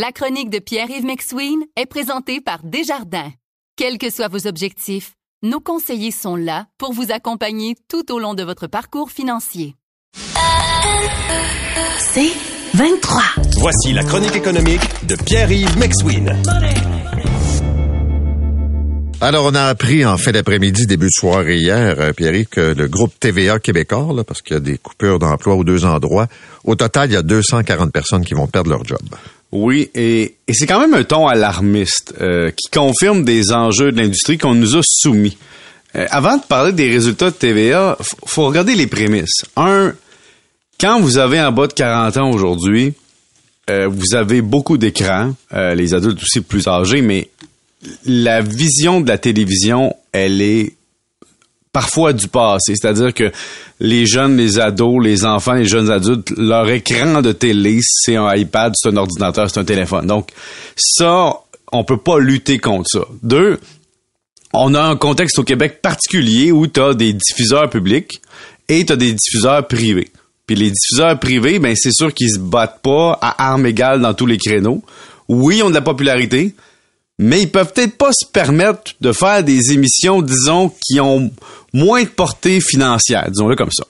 La chronique de Pierre-Yves McSween est présentée par Desjardins. Quels que soient vos objectifs, nos conseillers sont là pour vous accompagner tout au long de votre parcours financier. C'est 23. Voici la chronique économique de Pierre-Yves McSween. Alors, on a appris en fin d'après-midi, début de soirée hier, euh, Pierre, que le groupe TVA québécois, là, parce qu'il y a des coupures d'emploi aux deux endroits, au total, il y a 240 personnes qui vont perdre leur job. Oui, et, c'est quand même un ton alarmiste euh, qui confirme des enjeux de l'industrie qu'on nous a soumis. Euh, avant de parler des résultats de TVA, faut, regarder les prémices. Un, quand vous avez en bas de 40 ans aujourd'hui, euh, vous avez beaucoup d'écrans, les adultes aussi plus âgés, mais la vision de la télévision, elle est parfois du passé. C'est-à-dire que les jeunes, les ados, les enfants, les jeunes adultes, leur écran de télé, c'est un iPad, c'est un ordinateur, c'est un téléphone. Donc, ça, on peut pas lutter contre ça. Deux, on a un contexte au Québec particulier où tu as des diffuseurs publics et tu as des diffuseurs privés. Puis les diffuseurs privés, ben c'est sûr qu'ils se battent pas à armes égales dans tous les créneaux. Oui, ils ont de la popularité, mais ils peuvent peut-être pas se permettre de faire des émissions, disons, qui ont moins de portée financière, disons-le comme ça.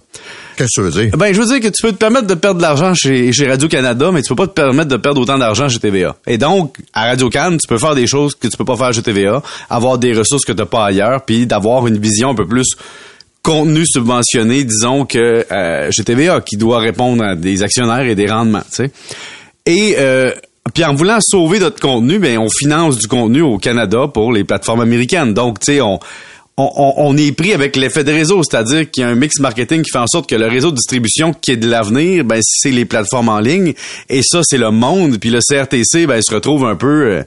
Qu'est-ce que tu veux dire? Ben, je veux dire que tu peux te permettre de perdre de l'argent chez, chez Radio-Canada, mais tu peux pas te permettre de perdre autant d'argent chez TVA. Et donc, à Radio-Can, tu peux faire des choses que tu peux pas faire chez TVA, avoir des ressources que tu pas ailleurs, puis d'avoir une vision un peu plus contenu subventionné, disons que euh, chez TVA, qui doit répondre à des actionnaires et des rendements, tu sais. Et euh, puis en voulant sauver notre contenu, ben on finance du contenu au Canada pour les plateformes américaines. Donc, tu sais, on, on, on est pris avec l'effet de réseau, c'est-à-dire qu'il y a un mix marketing qui fait en sorte que le réseau de distribution qui est de l'avenir, ben c'est les plateformes en ligne, et ça c'est le monde. Puis le CRTC, ben il se retrouve un peu euh,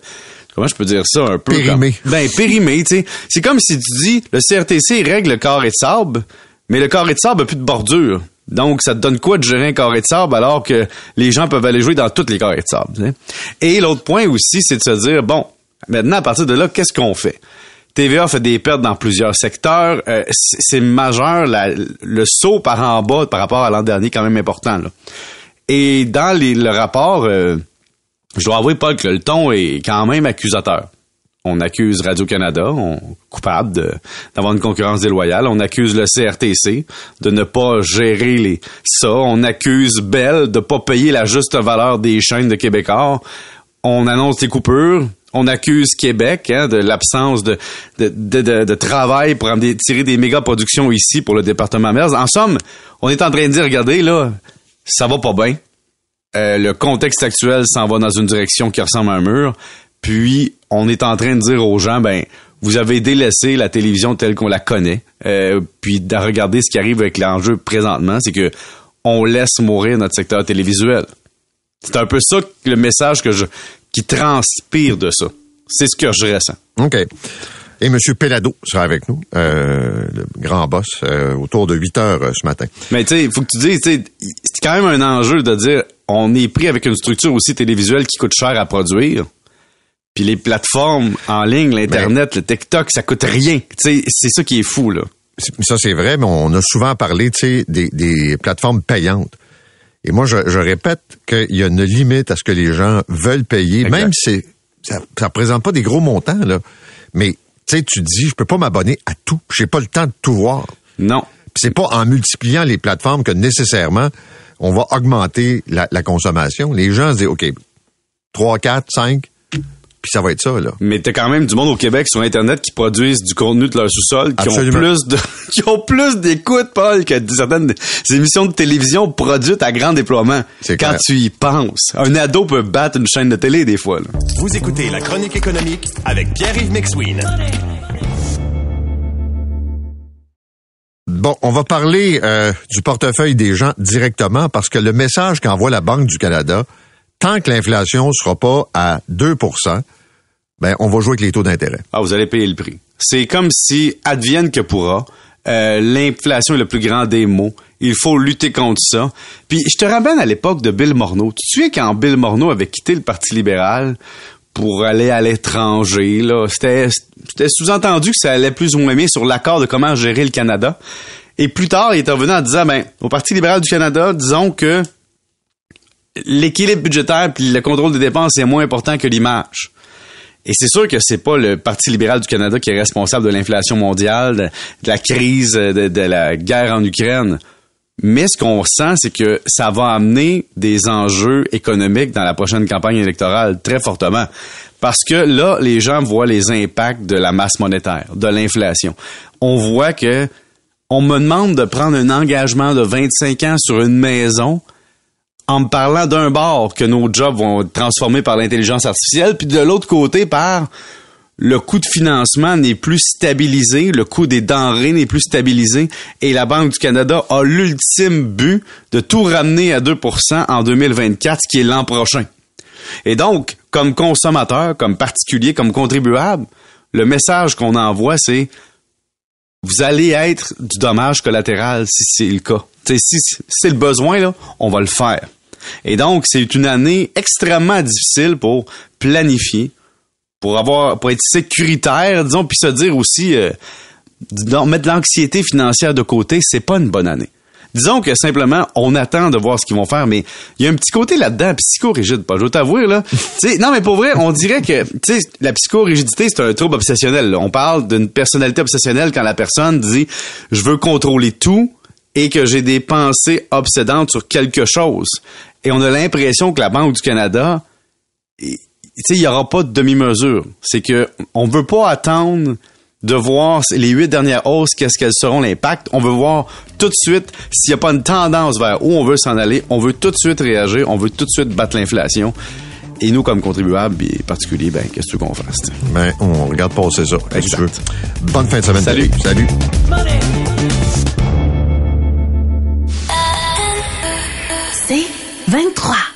comment je peux dire ça un peu Périmé. comme- ben périmé tu sais c'est comme si tu dis le CRTC règle le carré de sable mais le carré de sable a plus de bordure donc ça te donne quoi de gérer un carré de sable alors que les gens peuvent aller jouer dans tous les carrés de sable et l'autre point aussi c'est de se dire bon maintenant à partir de là qu'est-ce qu'on fait? TVA fait des pertes dans plusieurs secteurs. Euh, c'est majeur. le saut par en bas par rapport à l'an dernier quand même important. Et dans les- le rapport, euh, je dois avouer, Paul, que le ton est quand même accusateur. On accuse Radio-Canada, coupable d'avoir une concurrence déloyale. On accuse le CRTC de ne pas gérer les ça. On accuse Bell de pas payer la juste valeur des chaînes de Québécois. On annonce des coupures. On accuse Québec hein, de l'absence de, travail pour tirer des méga productions ici pour le département Mers. En somme, on est en train de dire, regardez, là, ça va pas bien. Euh, le contexte actuel s'en va dans une direction qui ressemble à un mur. Puis, on est en train de dire aux gens, ben, vous avez délaissé la télévision telle qu'on la connaît. Euh, puis, de regarder ce qui arrive avec l'enjeu présentement, c'est que on laisse mourir notre secteur télévisuel. C'est un peu ça le message que je, qui transpire de ça. C'est ce que je ressens. OK. Et M. Pelado sera avec nous, euh, le grand boss, euh, autour de 8 heures euh, ce matin. Mais tu sais, il faut que tu dises, c'est quand même un enjeu de dire, on est pris avec une structure aussi télévisuelle qui coûte cher à produire. Puis les plateformes en ligne, l'Internet, le TikTok, ça coûte rien. C'est ça qui est fou, là. Ça, c'est vrai, mais on a souvent parlé, des, des plateformes payantes. Et moi, je, je répète qu'il y a une limite à ce que les gens veulent payer, Exact. même si ça ne représente pas des gros montants, là. Mais, tu tu dis, je peux pas m'abonner à tout. J'ai pas le temps de tout voir. Non. Puis c'est pas en multipliant les plateformes que nécessairement on va augmenter la, la consommation. Les gens se disent, OK, 3, 4, 5, puis ça va être ça, là. Mais t'as quand même du monde au Québec sur Internet qui produisent du contenu de leur sous-sol, qui ont plus de, qui ont plus d'écoute, Paul, que certaines émissions de télévision produites à grand déploiement. C'est Quand clair. tu y penses. Un ado peut battre une chaîne de télé, des fois, là. Vous écoutez la chronique économique avec Pierre-Yves McSween. Bon, on va parler euh, du portefeuille des gens directement parce que le message qu'envoie la Banque du Canada, tant que l'inflation sera pas à 2% ben on va jouer avec les taux d'intérêt. Ah, vous allez payer le prix. C'est comme si, advienne que pourra, euh, l'inflation est le plus grand des maux. Il faut lutter contre ça. Puis, je te ramène à l'époque de Bill Morneau. Tu souviens quand Bill Morneau avait quitté le Parti libéral pour aller à l'étranger, là? C'était, c'était sous-entendu que ça allait plus ou moins bien sur l'accord de comment gérer le Canada. Et plus tard, il est revenu en disant, ben, au Parti libéral du Canada, disons que l'équilibre budgétaire puis le contrôle des dépenses est moins important que l'image. Et c'est sûr que c'est pas le Parti libéral du Canada qui est responsable de l'inflation mondiale, de, la crise, de, de, la guerre en Ukraine. Mais ce qu'on sent, c'est que ça va amener des enjeux économiques dans la prochaine campagne électorale très fortement. Parce que là, les gens voient les impacts de la masse monétaire, de l'inflation. On voit que on me demande de prendre un engagement de 25 ans sur une maison en parlant d'un bord que nos jobs vont être transformés par l'intelligence artificielle, puis de l'autre côté par le coût de financement n'est plus stabilisé, le coût des denrées n'est plus stabilisé, et la Banque du Canada a l'ultime but de tout ramener à 2% en 2024, ce qui est l'an prochain. Et donc, comme consommateur, comme particulier, comme contribuable, le message qu'on envoie, c'est vous allez être du dommage collatéral si c'est le cas. si c'est le besoin, on va le faire. Et donc, c'est une année extrêmement difficile pour planifier, pour avoir, pour être sécuritaire, disons, puis se dire aussi, euh, mettre l'anxiété financière de côté, c'est pas une bonne année. Disons que simplement, on attend de voir ce qu'ils vont faire, mais il y a un petit côté là-dedans, psychorigide, pas, je veux t'avouer, là. non, mais pour vrai, on dirait que, tu sais, la psychorigidité, c'est un trouble obsessionnel. On parle d'une personnalité obsessionnelle quand la personne dit, je veux contrôler tout et que j'ai des pensées obsédantes sur quelque chose. Et on a l'impression que la Banque du Canada, tu sais, il y aura pas de demi-mesure. C'est que on veut pas attendre de voir les huit dernières hausses, qu'est-ce qu'elles seront l'impact. On veut voir tout de suite s'il n'y a pas une tendance vers où on veut s'en aller. On veut tout de suite réagir. On veut tout de suite battre l'inflation. Et nous, comme contribuables et particuliers, ben, qu'est-ce qu'on fasse? Ben, on regarde passer ça. Exact. Bonne fin de semaine. Salut. Salut. C'est 23.